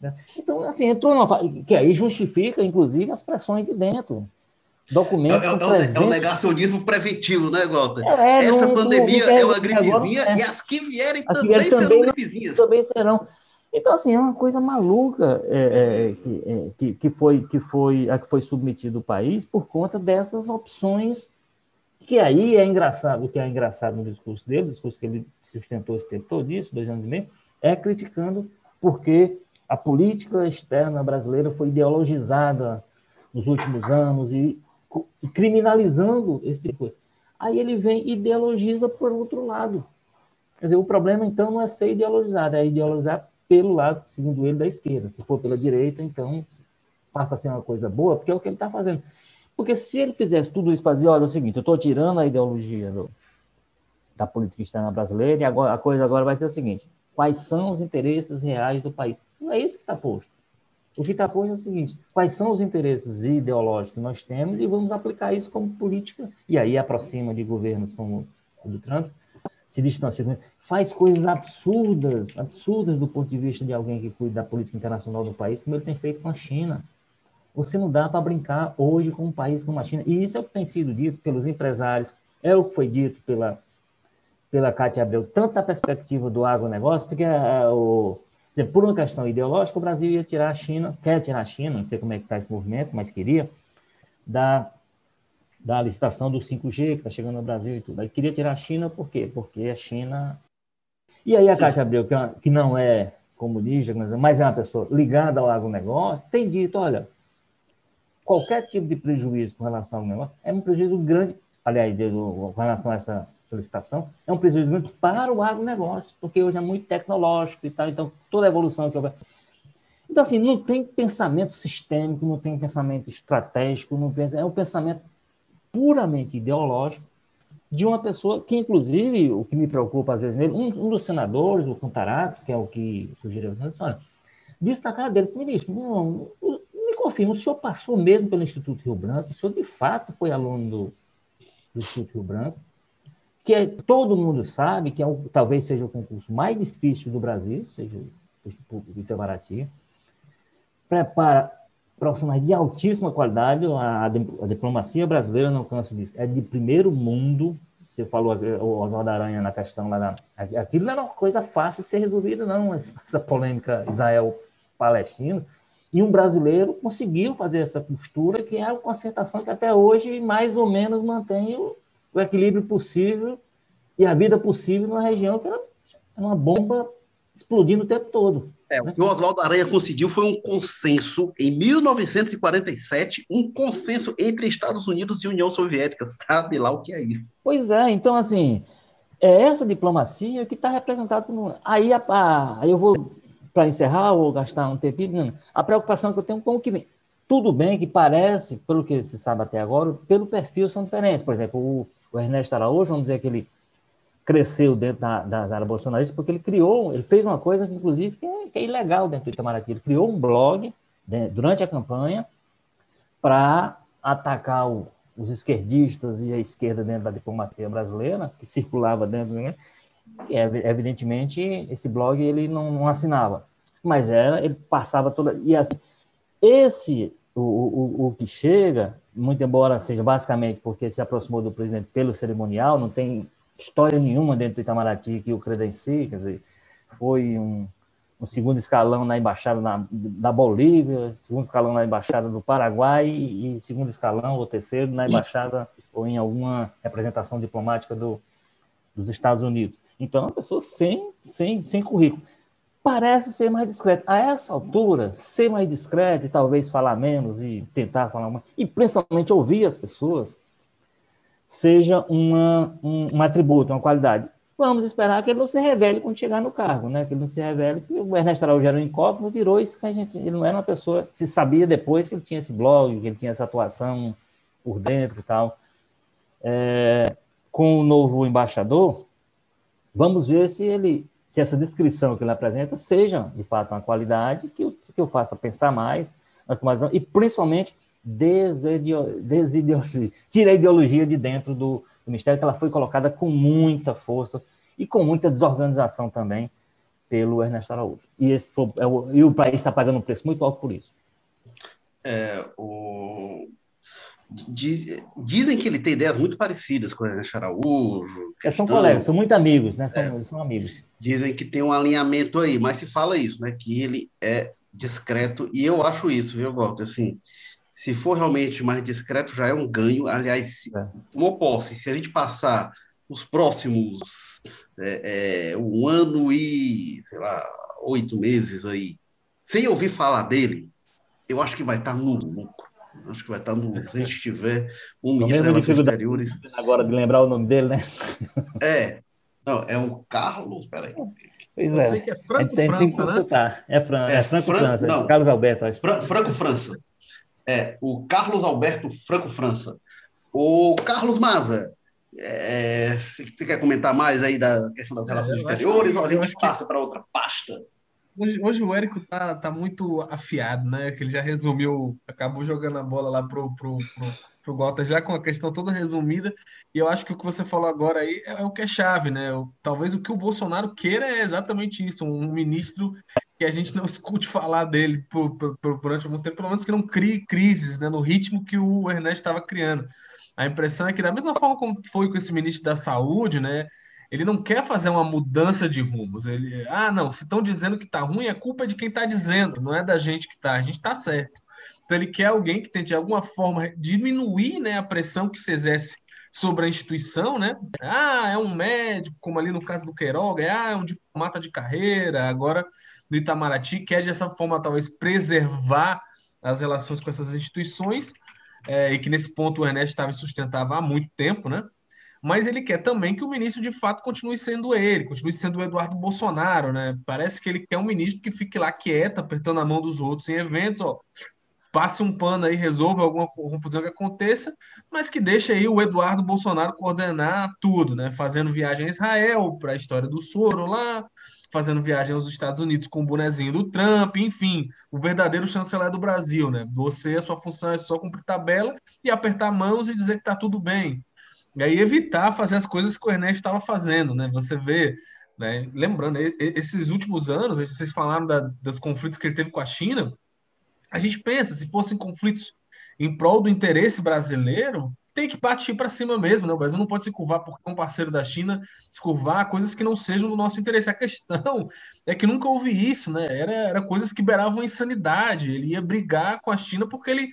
Né? Então, assim, entrou numa. que aí justifica, inclusive, as pressões de dentro. Documentos. É, é, é, um negacionismo preventivo, né, Gosta? É, Essa não, pandemia não, é uma gripezinha agora, e as que vierem as também, que vierem serão gripezinhas. Também serão. Então, assim, é uma coisa maluca é, é, é, que, que, foi, que, foi, a que foi submetido o país por conta dessas opções, que aí é engraçado, o que é engraçado no discurso dele, o discurso que ele sustentou esse tempo todo, isso, dois anos e meio, é criticando porque a política externa brasileira foi ideologizada nos últimos anos e, e criminalizando esse tipo de coisa. Aí ele vem e ideologiza por outro lado. Quer dizer, o problema, então, não é ser ideologizado, é ideologizar pelo lado, segundo ele, da esquerda. Se for pela direita, então passa a ser uma coisa boa, porque é o que ele está fazendo. Porque se ele fizesse tudo isso para dizer, olha, é o seguinte, eu estou tirando a ideologia do, da política externa brasileira e agora, a coisa agora vai ser o seguinte, quais são os interesses reais do país? Não é isso que está posto. O que está posto é o seguinte, quais são os interesses ideológicos que nós temos e vamos aplicar isso como política, e aí aproxima de governos como o do Trump, se distancia, faz coisas absurdas, absurdas do ponto de vista de alguém que cuida da política internacional do país, como ele tem feito com a China. Você não dá para brincar hoje com um país como a China. E isso é o que tem sido dito pelos empresários, é o que foi dito pela, pela Cátia Abreu, tanto da perspectiva do agronegócio, porque uh, o, por uma questão ideológica, o Brasil ia tirar a China, quer tirar a China, não sei como é que está esse movimento, mas queria, da da licitação do 5G, que está chegando no Brasil e tudo. Aí queria tirar a China, por quê? Porque a China. E aí a Cátia Abreu, que, é não é comunista, mas é uma pessoa ligada ao agronegócio, tem dito: olha, qualquer tipo de prejuízo com relação ao negócio é um prejuízo grande, aliás, com relação a essa solicitação, é um prejuízo grande para o agronegócio, porque hoje é muito tecnológico e tal, então toda a evolução que houver. Então, assim, não tem pensamento sistêmico, não tem pensamento estratégico, não tem, é um pensamento puramente ideológico de uma pessoa que, inclusive, o que me preocupa às vezes nele, um, um dos senadores, o Contarato, que é o que sugeriu, disse, olha, disse na cara dele, ministro, me confirma, o senhor passou mesmo pelo Instituto Rio Branco, o senhor de fato foi aluno do, do Instituto Rio Branco, que é, todo mundo sabe que é talvez seja o concurso mais difícil do Brasil, seja o Itamaraty, prepara profissionais de altíssima qualidade. A, a, diplomacia brasileira, não canso disso, é de primeiro mundo. Você falou o Oswaldo Aranha na questão lá da. Aquilo não era uma coisa fácil de ser resolvida, não, essa polêmica Israel-Palestina. E um brasileiro conseguiu fazer essa costura, que é uma concertação que até hoje mais ou menos mantém o, o equilíbrio possível e a vida possível numa região que era uma bomba explodindo o tempo todo. É, o que o Oswaldo Aranha conseguiu foi um consenso em 1947, um consenso entre Estados Unidos e União Soviética. Sabe lá o que é isso? Pois é, então assim, é essa diplomacia que está representada. Aí, a, aí eu vou, para encerrar, ou gastar um tempinho, a preocupação que eu tenho com o que vem. Tudo bem que parece, pelo que se sabe até agora, pelo perfil são diferentes. Por exemplo, o, o Ernesto Araújo, vamos dizer que ele cresceu dentro da, da, área bolsonarista porque ele criou, ele fez uma coisa que, inclusive, que é, que é ilegal dentro do Itamaraty. Ele criou um blog né, durante a campanha para atacar o, os esquerdistas e a esquerda dentro da diplomacia brasileira, que circulava dentro, né? E, evidentemente, esse blog ele não, não, assinava, mas era, ele passava toda. E assim, esse, o, o, o que chega, muito embora seja basicamente porque se aproximou do presidente pelo cerimonial, não tem história nenhuma dentro do Itamaraty que o credencie, quer dizer, foi um, um segundo escalão na embaixada na, da Bolívia, segundo escalão na embaixada do Paraguai e segundo escalão ou terceiro na embaixada ou em alguma representação diplomática do, dos Estados Unidos. Então, uma pessoa sem, sem, sem currículo. Parece ser mais discreto. A essa altura, ser mais discreto e talvez falar menos e tentar falar mais, e principalmente ouvir as pessoas, seja uma, um, um atributo, uma qualidade. Vamos esperar que ele não se revele quando chegar no cargo, né? Que ele não se revele. O Ernesto Araújo era um incógnito, virou isso que a gente. Ele não era uma pessoa. Se sabia depois que ele tinha esse blog, que ele tinha essa atuação por dentro e tal. É, com o novo embaixador, vamos ver se ele, se essa descrição que ele apresenta seja de fato uma qualidade que, que eu faça pensar mais tomadas e principalmente desideologia, tira a ideologia de dentro do, do Ministério, que ela foi colocada com muita força e com muita desorganização também pelo Ernesto Araújo. E, esse foi, é o, e o país está pagando um preço muito alto por isso. É, o... Diz, dizem que ele tem ideias muito parecidas com o Ernesto Araújo. É, são colegas, são muito amigos, né? São, é, são amigos. Dizem que tem um alinhamento aí, mas se fala isso, né? Que ele é discreto, e eu acho isso, viu, Walter? Assim, se for realmente mais discreto, já é um ganho. Aliás, é. o oposto, se a gente passar os próximos é, é, um ano e, sei lá, oito meses aí, sem ouvir falar dele, eu acho que vai estar no lucro. Acho que vai estar no. Se a gente tiver um ministro das Relações Exteriores. Agora de lembrar o nome dele, né? É. Não, é o Carlos. Peraí. Pois é. Eu sei que é Franco tem, França, tem que né? consultar. Né? É, Fran, é, é Franco Fran França. Não, Carlos Alberto, acho. Fran Franco França é o Carlos Alberto Franco França. O Carlos Maza, é, você quer comentar mais aí da questão das relações é, exteriores que, ou a gente passa que... para outra pasta? Hoje, hoje, o Érico tá, tá muito afiado, né? Que ele já resumiu, acabou jogando a bola lá pro, pro, pro, pro Gota já com a questão toda resumida. E eu acho que o que você falou agora aí é, é o que é chave, né? Talvez o que o Bolsonaro queira é exatamente isso: um ministro que a gente não escute falar dele por, por, por, durante algum tempo, pelo menos que não crie crises né, no ritmo que o Ernesto estava criando. A impressão é que, da mesma forma como foi com esse ministro da Saúde, né, ele não quer fazer uma mudança de rumos. Ele, ah, não, se estão dizendo que está ruim, a culpa é de quem está dizendo, não é da gente que está, a gente está certo. Então ele quer alguém que tente de alguma forma diminuir né, a pressão que se exerce sobre a instituição, né? Ah, é um médico, como ali no caso do Queiroga, ah, é um diplomata de carreira, agora do Itamaraty, quer de essa forma talvez preservar as relações com essas instituições, é, e que nesse ponto o Ernesto estava sustentava há muito tempo, né? Mas ele quer também que o ministro de fato continue sendo ele, continue sendo o Eduardo Bolsonaro, né? Parece que ele quer um ministro que fique lá quieto, apertando a mão dos outros em eventos, ó, passe um pano aí, resolva alguma confusão que aconteça, mas que deixe aí o Eduardo Bolsonaro coordenar tudo, né? Fazendo viagem a Israel para a história do soro lá, fazendo viagem aos Estados Unidos com o bonezinho do Trump, enfim, o verdadeiro chanceler do Brasil, né? Você, a sua função é só cumprir tabela e apertar mãos e dizer que tá tudo bem. E aí evitar fazer as coisas que o Ernesto estava fazendo, né? Você vê, né? Lembrando, esses últimos anos, vocês falaram da, dos conflitos que ele teve com a China, a gente pensa, se fossem conflitos em prol do interesse brasileiro, tem que partir para cima mesmo, né? O Brasil não pode se curvar porque é um parceiro da China, se curvar coisas que não sejam do nosso interesse. A questão é que nunca houve isso, né? Era, era coisas que beiravam insanidade. Ele ia brigar com a China porque ele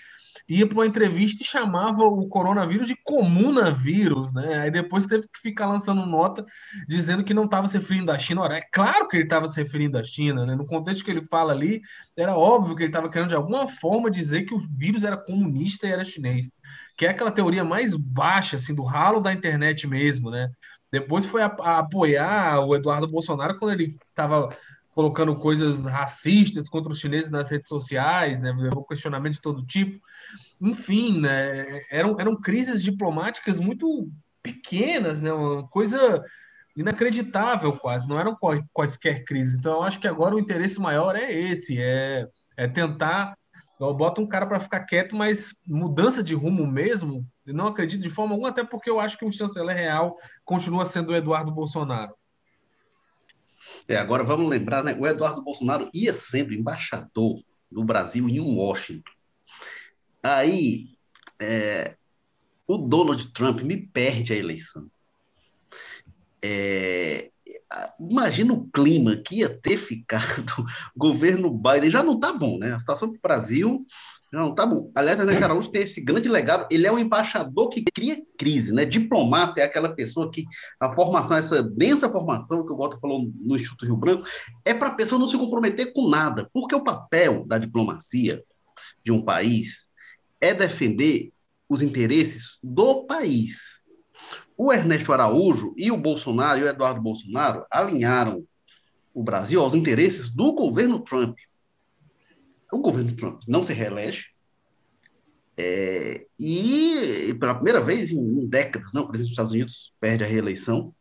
ia para uma entrevista e chamava o coronavírus de comunavírus, né? Aí depois teve que ficar lançando nota dizendo que não estava se referindo à China. Ora, é claro que ele estava se referindo à China, né? No contexto que ele fala ali, era óbvio que ele estava querendo de alguma forma dizer que o vírus era comunista e era chinês, que é aquela teoria mais baixa, assim, do ralo da internet mesmo, né? Depois foi a, a apoiar o Eduardo Bolsonaro quando ele estava colocando coisas racistas contra os chineses nas redes sociais, né? levou questionamento de todo tipo. Enfim, né? eram, eram crises diplomáticas muito pequenas, né? uma coisa inacreditável quase, não eram quaisquer crises. Então, eu acho que agora o interesse maior é esse, é, é tentar bota um cara para ficar quieto, mas mudança de rumo mesmo, não acredito de forma alguma, até porque eu acho que o chanceler real continua sendo o Eduardo Bolsonaro. É, agora vamos lembrar, né? O Eduardo Bolsonaro ia sendo embaixador do Brasil em Washington. Aí é, o Donald Trump me perde a eleição. É, imagina o clima que ia ter ficado o governo Biden. Já não está bom, né? A situação do Brasil não, tá bom. Aliás, Ernesto Araújo tem esse grande legado. Ele é um embaixador que cria crise, né? Diplomata é aquela pessoa que a formação, essa densa formação que o Walter falou no Instituto Rio Branco, é para a pessoa não se comprometer com nada. Porque o papel da diplomacia de um país é defender os interesses do país. O Ernesto Araújo e o Bolsonaro e o Eduardo Bolsonaro alinharam o Brasil aos interesses do governo Trump o governo Trump não se reelege, é, e pela primeira vez em, décadas, não, o presidente dos Estados Unidos perde a reeleição.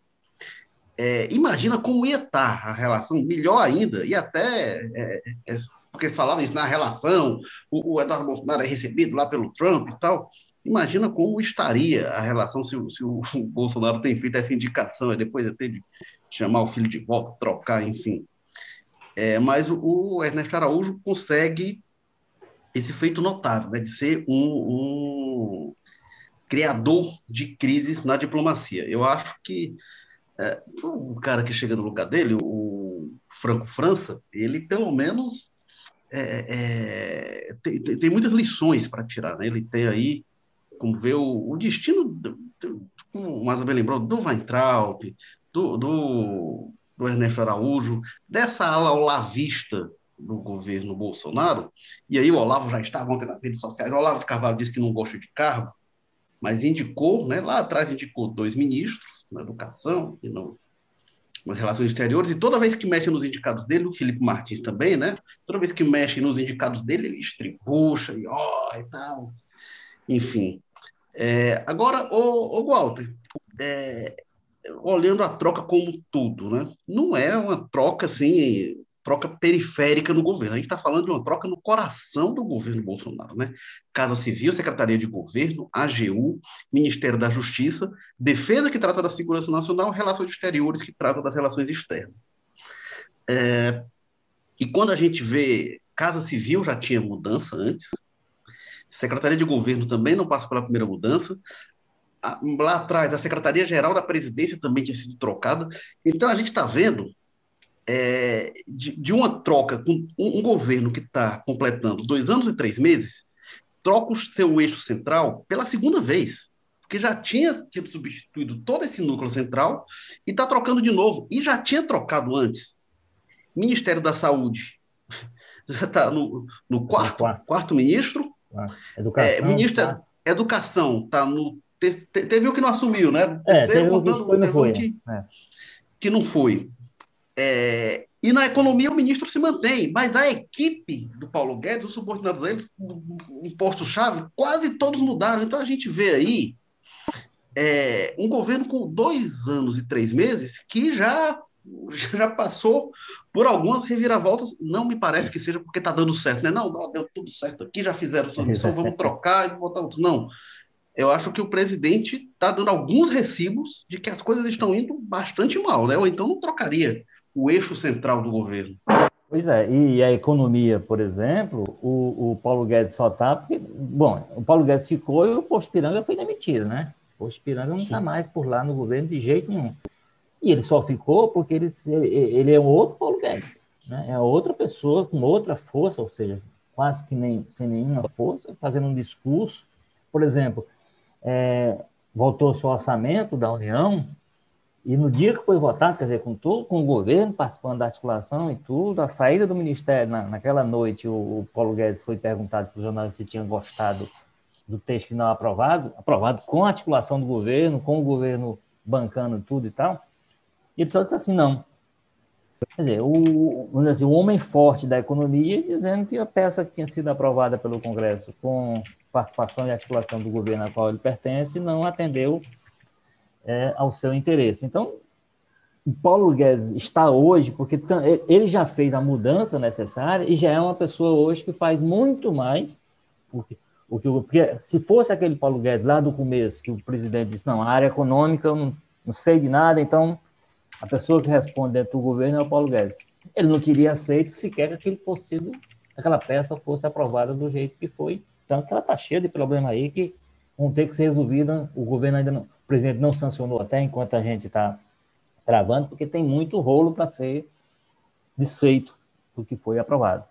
É, imagina como ia estar a relação, melhor ainda, e até, é, é, porque eles falavam isso na relação, o, o, Eduardo Bolsonaro é recebido lá pelo Trump e tal. Imagina como estaria a relação se, se o, o, Bolsonaro tem feito essa indicação, e depois até de chamar o filho de volta, trocar, enfim. É, mas o, o, Ernesto Araújo consegue esse feito notável, né, de ser um, um criador de crises na diplomacia. Eu acho que é, o cara que chega no lugar dele, o Franco França, ele pelo menos é, é, tem, tem, muitas lições para tirar. Né? Ele tem aí, como vê o, o destino, do, do, como o Mazabel lembrou, do Weintraub, do, do do Ernesto Araújo, dessa ala olavista do governo Bolsonaro, e aí o Olavo já estava ontem nas redes sociais, o Olavo de Carvalho disse que não gosta de cargo, mas indicou, né, lá atrás indicou dois ministros na educação e no, nas relações exteriores, e toda vez que mexe nos indicados dele, o Felipe Martins também, né, toda vez que mexe nos indicados dele, ele estribucha e ó, e tal, enfim. É, agora, o, o Walter, é, olhando a troca como tudo, né? Não é uma troca assim, troca periférica no governo. A gente está falando de uma troca no coração do governo Bolsonaro, né? Casa Civil, Secretaria de Governo, AGU, Ministério da Justiça, Defesa que trata da segurança nacional, Relações Exteriores que trata das relações externas. É, e quando a gente vê Casa Civil já tinha mudança antes, Secretaria de Governo também não passa pela primeira mudança lá atrás, a Secretaria-Geral da Presidência também tinha sido trocada. Então, a gente está vendo é, de, de, uma troca com um, um governo que está completando dois anos e três meses, troca o seu eixo central pela segunda vez, porque já tinha sido substituído todo esse núcleo central e está trocando de novo. E já tinha trocado antes. Ministério da Saúde já está no, no quarto, quarto, quarto ministro. Educação. É, ministro tá. Educação está no te, teve o que não assumiu, né? É, teve o que foi, não foi. Que, é. que não foi. É, e na economia o ministro se mantém, mas a equipe do Paulo Guedes, os subordinados a ele, um posto-chave, quase todos mudaram. Então a gente vê aí é, um governo com dois anos e três meses que já, já passou por algumas reviravoltas. Não me parece que seja porque está dando certo, né? Não, não, deu tudo certo aqui, já fizeram sua missão, vamos trocar e botar outro. Não eu acho que o presidente está dando alguns recibos de que as coisas estão indo bastante mal, né? Ou então não trocaria o eixo central do governo. Pois é, e a economia, por exemplo, o, o Paulo Guedes só está porque, bom, o Paulo Guedes ficou e o Posto Piranga foi demitido, né? O Posto Piranga não está mais por lá no governo de jeito nenhum. E ele só ficou porque ele, ele é um outro Paulo Guedes, né? É outra pessoa com outra força, ou seja, quase que nem sem nenhuma força, fazendo um discurso. Por exemplo, é, voltou-se o orçamento da União, e no dia que foi votado, quer dizer, com todo, com o governo participando da articulação e tudo, a saída do Ministério, na, naquela noite, o, o, Paulo Guedes foi perguntado para os jornalistas se tinham gostado do texto final aprovado, aprovado com a articulação do governo, com o governo bancando tudo e tal, e ele só disse assim, não. Quer dizer, o, assim, o homem forte da economia dizendo que a peça que tinha sido aprovada pelo Congresso com participação e articulação do governo ao qual ele pertence não atendeu é, ao seu interesse. Então, o Paulo Guedes está hoje porque ele já fez a mudança necessária e já é uma pessoa hoje que faz muito mais porque, porque se fosse aquele Paulo Guedes lá do começo que o presidente disse não, a área econômica eu não, não sei de nada, então a pessoa que responde dentro do governo é o Paulo Guedes. Ele não teria aceito sequer que aquele fosse sido, aquela peça fosse aprovada do jeito que foi. Tanto que ela está cheia de problema aí que vão ter que ser resolvidos. O governo ainda não, o presidente não sancionou até enquanto a gente está travando, porque tem muito rolo para ser desfeito do que foi aprovado.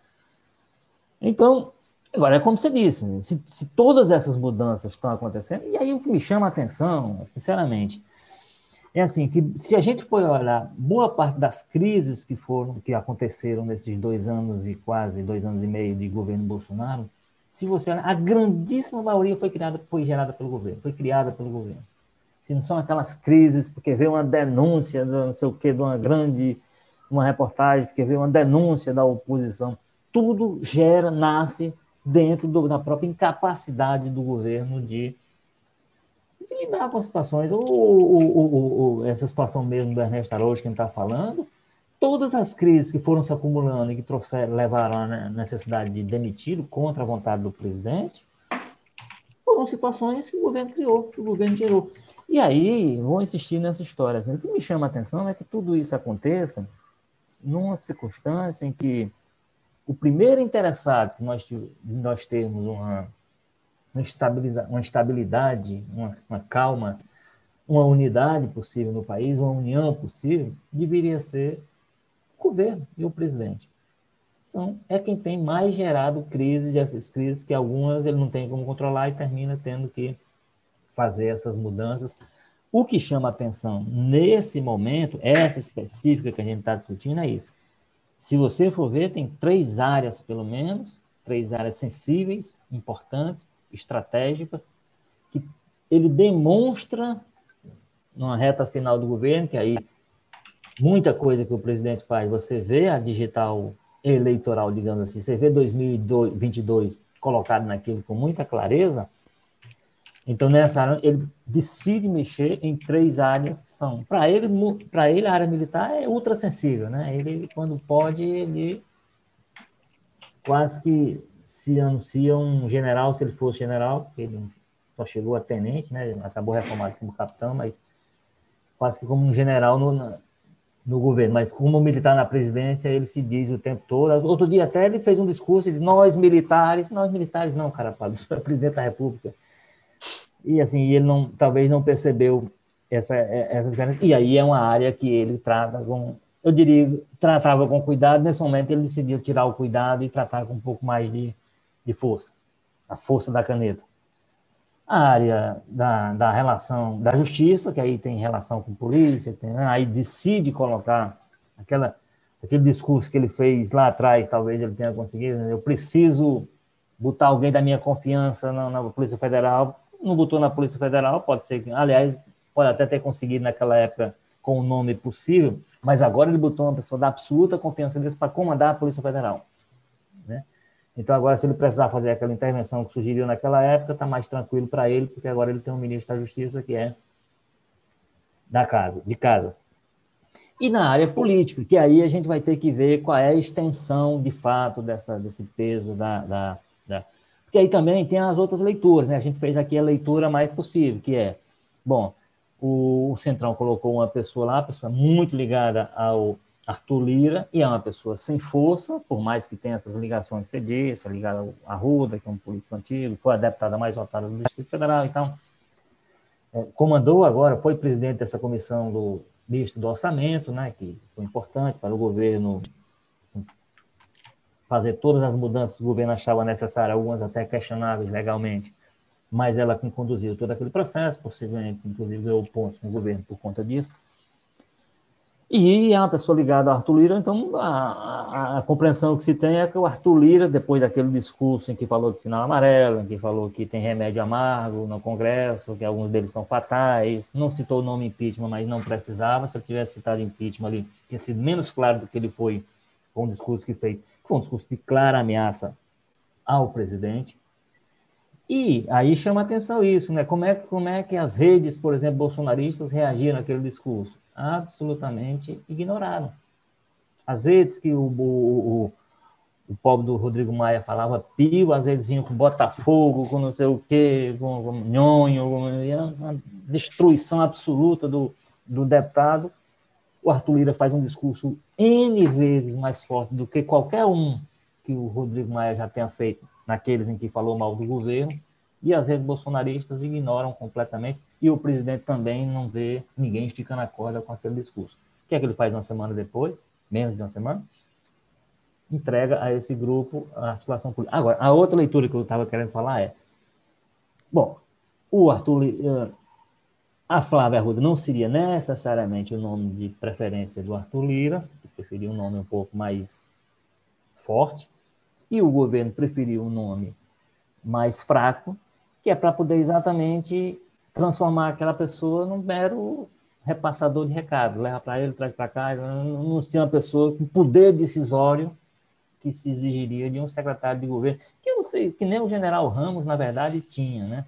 Então, agora é como você disse, né? se, se, todas essas mudanças estão acontecendo, e aí o que me chama a atenção, sinceramente, é assim, que se a gente for olhar boa parte das crises que foram, que aconteceram nesses dois anos e quase dois anos e meio de governo Bolsonaro, se você a grandíssima maioria foi criada, foi gerada pelo governo, foi criada pelo governo se não são aquelas crises porque vê uma denúncia, de não sei o quê, de uma grande, uma reportagem, porque vê uma denúncia da oposição. Tudo gera, nasce dentro do, da própria incapacidade do governo de, de lidar com as situações. Ou, ou, ou, essa situação mesmo do Ernesto Araújo, que a está falando, todas as crises que foram se acumulando e que trouxeram, levaram à necessidade de demitir contra a vontade do presidente, foram situações que o governo criou, que o governo gerou. E aí, vou insistir nessa história. Assim, o que me chama a atenção é que tudo isso aconteça numa circunstância em que o primeiro interessado que nós, nós termos uma, uma estabilidade, uma, uma calma, uma unidade possível no país, uma união possível, deveria ser o governo e o presidente. São, é quem tem mais gerado crises, essas crises que algumas ele não tem como controlar e termina tendo que fazer essas mudanças. O que chama atenção nesse momento, essa específica que a gente está discutindo, é isso. Se você for ver, tem três áreas, pelo menos, três áreas sensíveis, importantes, estratégicas, que ele demonstra, numa reta final do governo, que aí muita coisa que o presidente faz, você vê a digital eleitoral, digamos assim, você vê 2022 colocado naquilo com muita clareza, então, nessa área, ele decide mexer em três áreas que são. Para ele, para ele, a área militar é ultra sensível, né? Ele, quando pode, ele quase que se anuncia um general, se ele fosse general, ele só chegou a tenente, né? Acabou reformado como capitão, mas quase que como um general no, no governo. Mas como militar na presidência, ele se diz o tempo todo. Outro dia até ele fez um discurso de nós militares, nós militares não, cara, Pablo, é presidente da República e assim ele não talvez não percebeu essa essa diferença e aí é uma área que ele trata com eu diria tratava com cuidado nesse momento ele decidiu tirar o cuidado e tratar com um pouco mais de, de força a força da caneta a área da, da relação da justiça que aí tem relação com polícia tem, né? aí decide colocar aquela aquele discurso que ele fez lá atrás talvez ele tenha conseguido né? eu preciso botar alguém da minha confiança na, na Polícia Federal não botou na Polícia Federal, pode ser, aliás, pode até ter conseguido naquela época com o nome possível, mas agora ele botou uma pessoa da absoluta confiança deles para comandar a Polícia Federal. Então, agora, se ele precisar fazer aquela intervenção que sugeriu naquela época, está mais tranquilo para ele, porque agora ele tem um ministro da Justiça que é da casa, de casa. E na área política, que aí a gente vai ter que ver qual é a extensão, de fato, dessa, desse peso da, da porque aí também tem as outras leituras, né? A gente fez aqui a leitura mais possível, que é, bom, o, Centrão colocou uma pessoa lá, uma pessoa muito ligada ao Arthur Lira, e é uma pessoa sem força, por mais que tenha essas ligações que você disse, ligada ao Arruda, que é um político antigo, foi a deputada mais votada do Distrito Federal, então, é, comandou agora, foi presidente dessa comissão do ministro do Orçamento, né, que foi importante para o governo fazer todas as mudanças que o governo achava necessárias, algumas até questionáveis legalmente, mas ela conduziu todo aquele processo, possivelmente, inclusive, ganhou pontos no governo por conta disso. E é uma pessoa ligada ao Arthur Lira, então a, a, a, compreensão que se tem é que o Arthur Lira, depois daquele discurso em que falou de sinal amarelo, em que falou que tem remédio amargo no Congresso, que alguns deles são fatais, não citou o nome impeachment, mas não precisava, se ele tivesse citado impeachment ali, tinha sido menos claro do que ele foi com o discurso que fez, foi um discurso de clara ameaça ao presidente. E aí chama atenção isso, né? Como é, como é que as redes, por exemplo, bolsonaristas reagiram àquele discurso? Absolutamente ignoraram. Às vezes que o, o, o pobre do Rodrigo Maia falava pio, às vezes vinha com Botafogo, com não sei o quê, com, com nhonho, com, uma destruição absoluta do, do deputado. O Arthur Lira faz um discurso N vezes mais forte do que qualquer um que o Rodrigo Maia já tenha feito naqueles em que falou mal do governo, e as redes bolsonaristas ignoram completamente e o presidente também não vê ninguém esticando a corda com aquele discurso. O que é que ele faz uma semana depois, menos de uma semana? Entrega a esse grupo a articulação política. Agora, a outra leitura que eu estava querendo falar é: bom, o Arthur, eh, a Flávia Arruda não seria necessariamente o nome de preferência do Arthur Lira, que preferia um nome um pouco mais forte, e o governo preferiu um nome mais fraco, que é para poder exatamente transformar aquela pessoa num mero repassador de recado, leva para ele, traz para cá, não ser uma pessoa com poder decisório que se exigiria de um secretário de governo, que eu não sei, que nem o general Ramos, na verdade, tinha, né?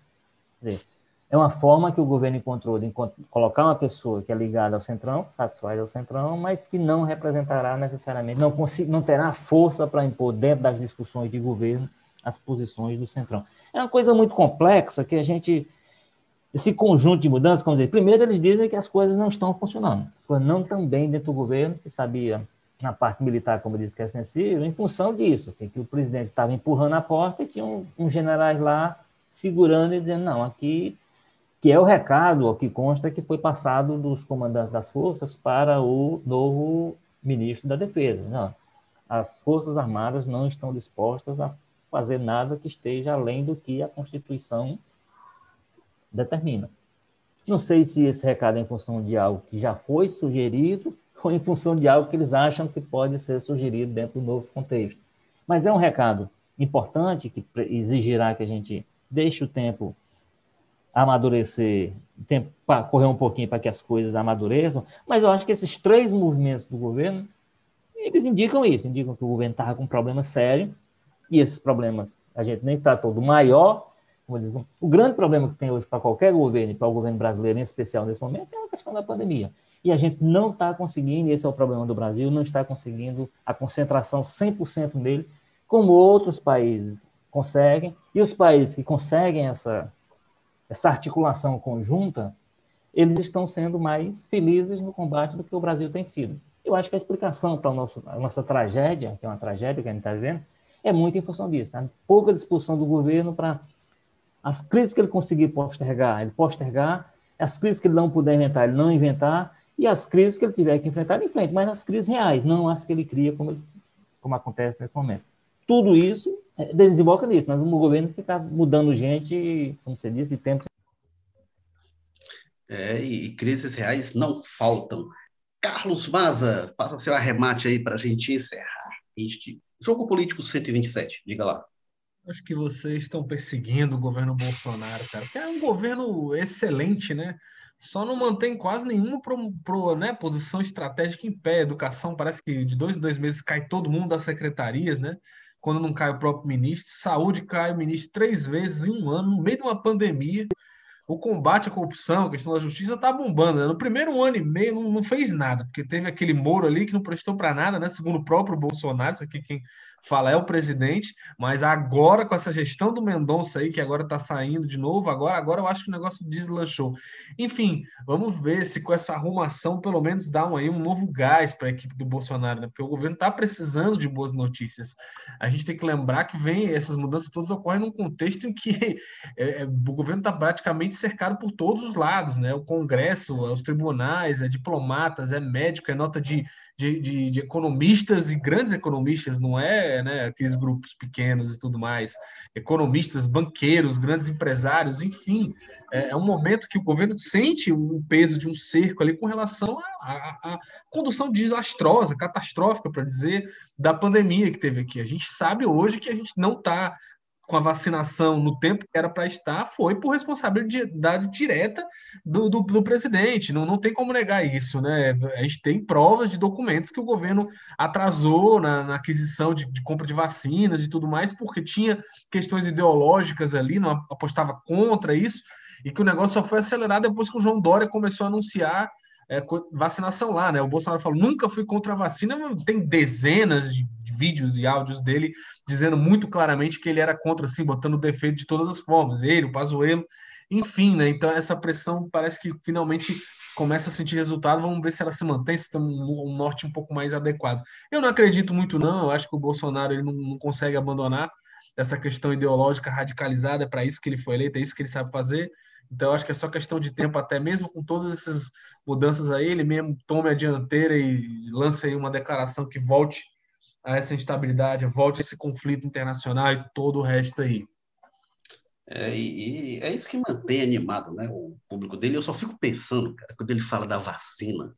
Dizer, é uma forma que o governo encontrou de colocar uma pessoa que é ligada ao Centrão, satisfaz ao Centrão, mas que não representará necessariamente, não, não terá força para impor dentro das discussões de governo as posições do Centrão. É uma coisa muito complexa que a gente esse conjunto de mudanças, como dizer, primeiro eles dizem que as coisas não estão funcionando, as coisas não estão bem dentro do governo, se sabia na parte militar, como disse que é sensível, em função disso, assim, que o presidente estava empurrando a porta e tinha um, um generais lá segurando e dizendo, não, aqui, que é o recado, o que consta que foi passado dos comandantes das forças para o novo ministro da Defesa. Não, as Forças Armadas não estão dispostas a fazer nada que esteja além do que a Constituição determina. Não sei se esse recado é em função de algo que já foi sugerido ou em função de algo que eles acham que pode ser sugerido dentro do novo contexto. Mas é um recado importante que exigirá que a gente deixe o tempo amadurecer, tempo correr um pouquinho para que as coisas amadureçam, mas eu acho que esses três movimentos do governo, eles indicam isso, indicam que o governo estava com um problema sério, e esses problemas a gente nem tratou do maior, o grande problema que tem hoje para qualquer governo, para o governo brasileiro em especial nesse momento, é a questão da pandemia. E a gente não está conseguindo, esse é o problema do Brasil, não está conseguindo a concentração 100% nele, como outros países conseguem. E os países que conseguem essa, essa articulação conjunta, eles estão sendo mais felizes no combate do que o Brasil tem sido. Eu acho que a explicação para a nossa tragédia, que é uma tragédia que a gente está vivendo, é muito em função disso. A pouca disposição do governo para as crises que ele conseguir postergar, ele postergar, as crises que ele não puder inventar, ele não inventar, e as crises que ele tiver que enfrentar, ele enfrenta, mas as crises reais, não as que ele cria, como, como acontece nesse momento. Tudo isso é, desemboca nisso, nós vamos o governo ficar mudando gente, como você disse, de tempos. É, e, e crises reais não faltam. Carlos Maza, faça seu arremate aí para a gente encerrar este Jogo Político 127, diga lá. Acho que vocês estão perseguindo o governo Bolsonaro, cara, que é um governo excelente, né? Só não mantém quase nenhuma pro, pro, né, posição estratégica em pé. Educação parece que de dois em dois meses cai todo mundo das secretarias, né? Quando não cai o próprio ministro. Saúde cai o ministro três vezes em um ano, no meio de uma pandemia o combate à corrupção, a questão da justiça está bombando. Né? No primeiro ano e meio não, não, fez nada, porque teve aquele Moro ali que não prestou para nada, né? segundo o próprio Bolsonaro, isso aqui quem fala é o presidente, mas agora com essa gestão do Mendonça aí, que agora está saindo de novo, agora, agora eu acho que o negócio deslanchou. Enfim, vamos ver se com essa arrumação pelo menos dá um, aí um novo gás para a equipe do Bolsonaro, né? porque o governo está precisando de boas notícias. A gente tem que lembrar que vem essas mudanças todas ocorrem num contexto em que é, é, o governo está praticamente cercado por todos os lados, né? O Congresso, os tribunais, é diplomatas, é médico, é nota de de, de, de, economistas e grandes economistas, não é né, aqueles grupos pequenos e tudo mais, economistas, banqueiros, grandes empresários, enfim, é, é um momento que o governo sente o peso de um cerco ali com relação à condução desastrosa, catastrófica, para dizer, da pandemia que teve aqui. A gente sabe hoje que a gente não está com a vacinação no tempo que era para estar foi por responsabilidade direta do, do, do, presidente. Não, não tem como negar isso, né? A gente tem provas de documentos que o governo atrasou na, na aquisição de, de, compra de vacinas e tudo mais, porque tinha questões ideológicas ali, não apostava contra isso, e que o negócio só foi acelerado depois que o João Dória começou a anunciar é, vacinação lá, né? O Bolsonaro falou: nunca fui contra a vacina, tem dezenas de vídeos e áudios dele dizendo muito claramente que ele era contra, assim, botando defeito de todas as formas. Ele, o Pazuello, enfim, né? Então essa pressão parece que finalmente começa a sentir resultado. Vamos ver se ela se mantém, se tem um norte um pouco mais adequado. Eu não acredito muito, não. Eu acho que o Bolsonaro ele não, não consegue abandonar essa questão ideológica radicalizada. É para isso que ele foi eleito, é isso que ele sabe fazer. Então, acho que é só questão de tempo, até mesmo com todas essas mudanças aí, ele mesmo tome a dianteira e lance aí uma declaração que volte a essa instabilidade, volte esse conflito internacional e todo o resto aí. É, e, é isso que mantém animado né, o público dele. Eu só fico pensando, cara, quando ele fala da vacina,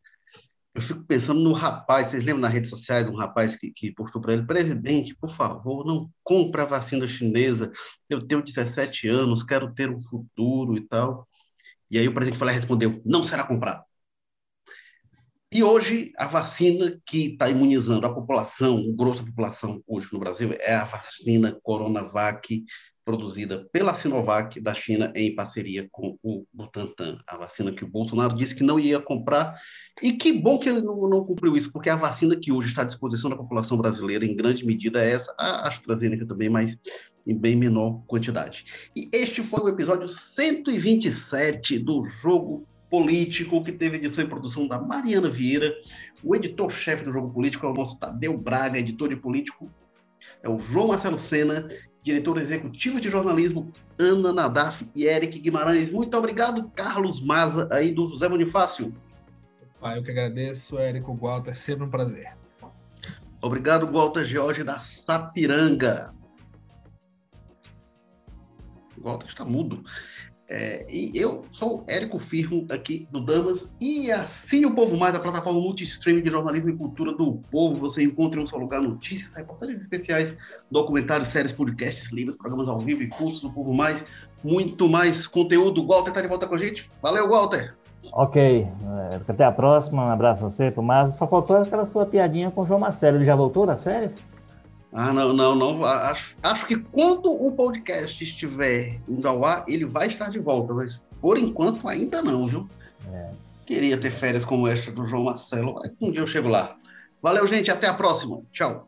eu fico pensando no rapaz, vocês lembram nas redes sociais um rapaz que, que postou para ele, presidente, por favor, não compra a vacina chinesa, eu tenho 17 anos, quero ter um futuro e tal. E aí o presidente falou, respondeu, não será comprado. E hoje a vacina que está imunizando a população, o grosso da população hoje no Brasil, é a vacina Coronavac, produzida pela Sinovac da China em parceria com o Butantan. A vacina que o Bolsonaro disse que não ia comprar e que bom que ele não, não, cumpriu isso, porque a vacina que hoje está à disposição da população brasileira, em grande medida, é essa, a AstraZeneca também, mas em bem menor quantidade. E este foi o episódio 127 do Jogo Político, que teve edição e produção da Mariana Vieira. O editor-chefe do Jogo Político é o nosso Tadeu Braga, editor de político é o João Marcelo Sena, diretor executivo de jornalismo, Ana Nadaf e Eric Guimarães. Muito obrigado, Carlos Maza, aí do José Bonifácio. Ah, eu que agradeço, Érico Walter, sempre um prazer. Obrigado, Walter George da Sapiranga. Walter está mudo. É, e eu sou Érico Firmo, aqui do Damas, e assim o Povo Mais, a plataforma multi-streaming de jornalismo e cultura do povo. Você encontra em um só lugar notícias, reportagens especiais, documentários, séries, podcasts, livros, programas ao vivo e cursos do Povo Mais. Muito mais conteúdo. Walter está de volta com a gente. Valeu, Walter! Ok, até a próxima. Um abraço a você, Tomás. Só faltou aquela sua piadinha com o João Marcelo. Ele já voltou das férias? Ah, não, não, não. Acho, acho que quando o podcast estiver indo ao ar, ele vai estar de volta, mas por enquanto ainda não, viu? É. Queria ter férias como esta do João Marcelo, mas um dia eu chego lá. Valeu, gente. Até a próxima. Tchau.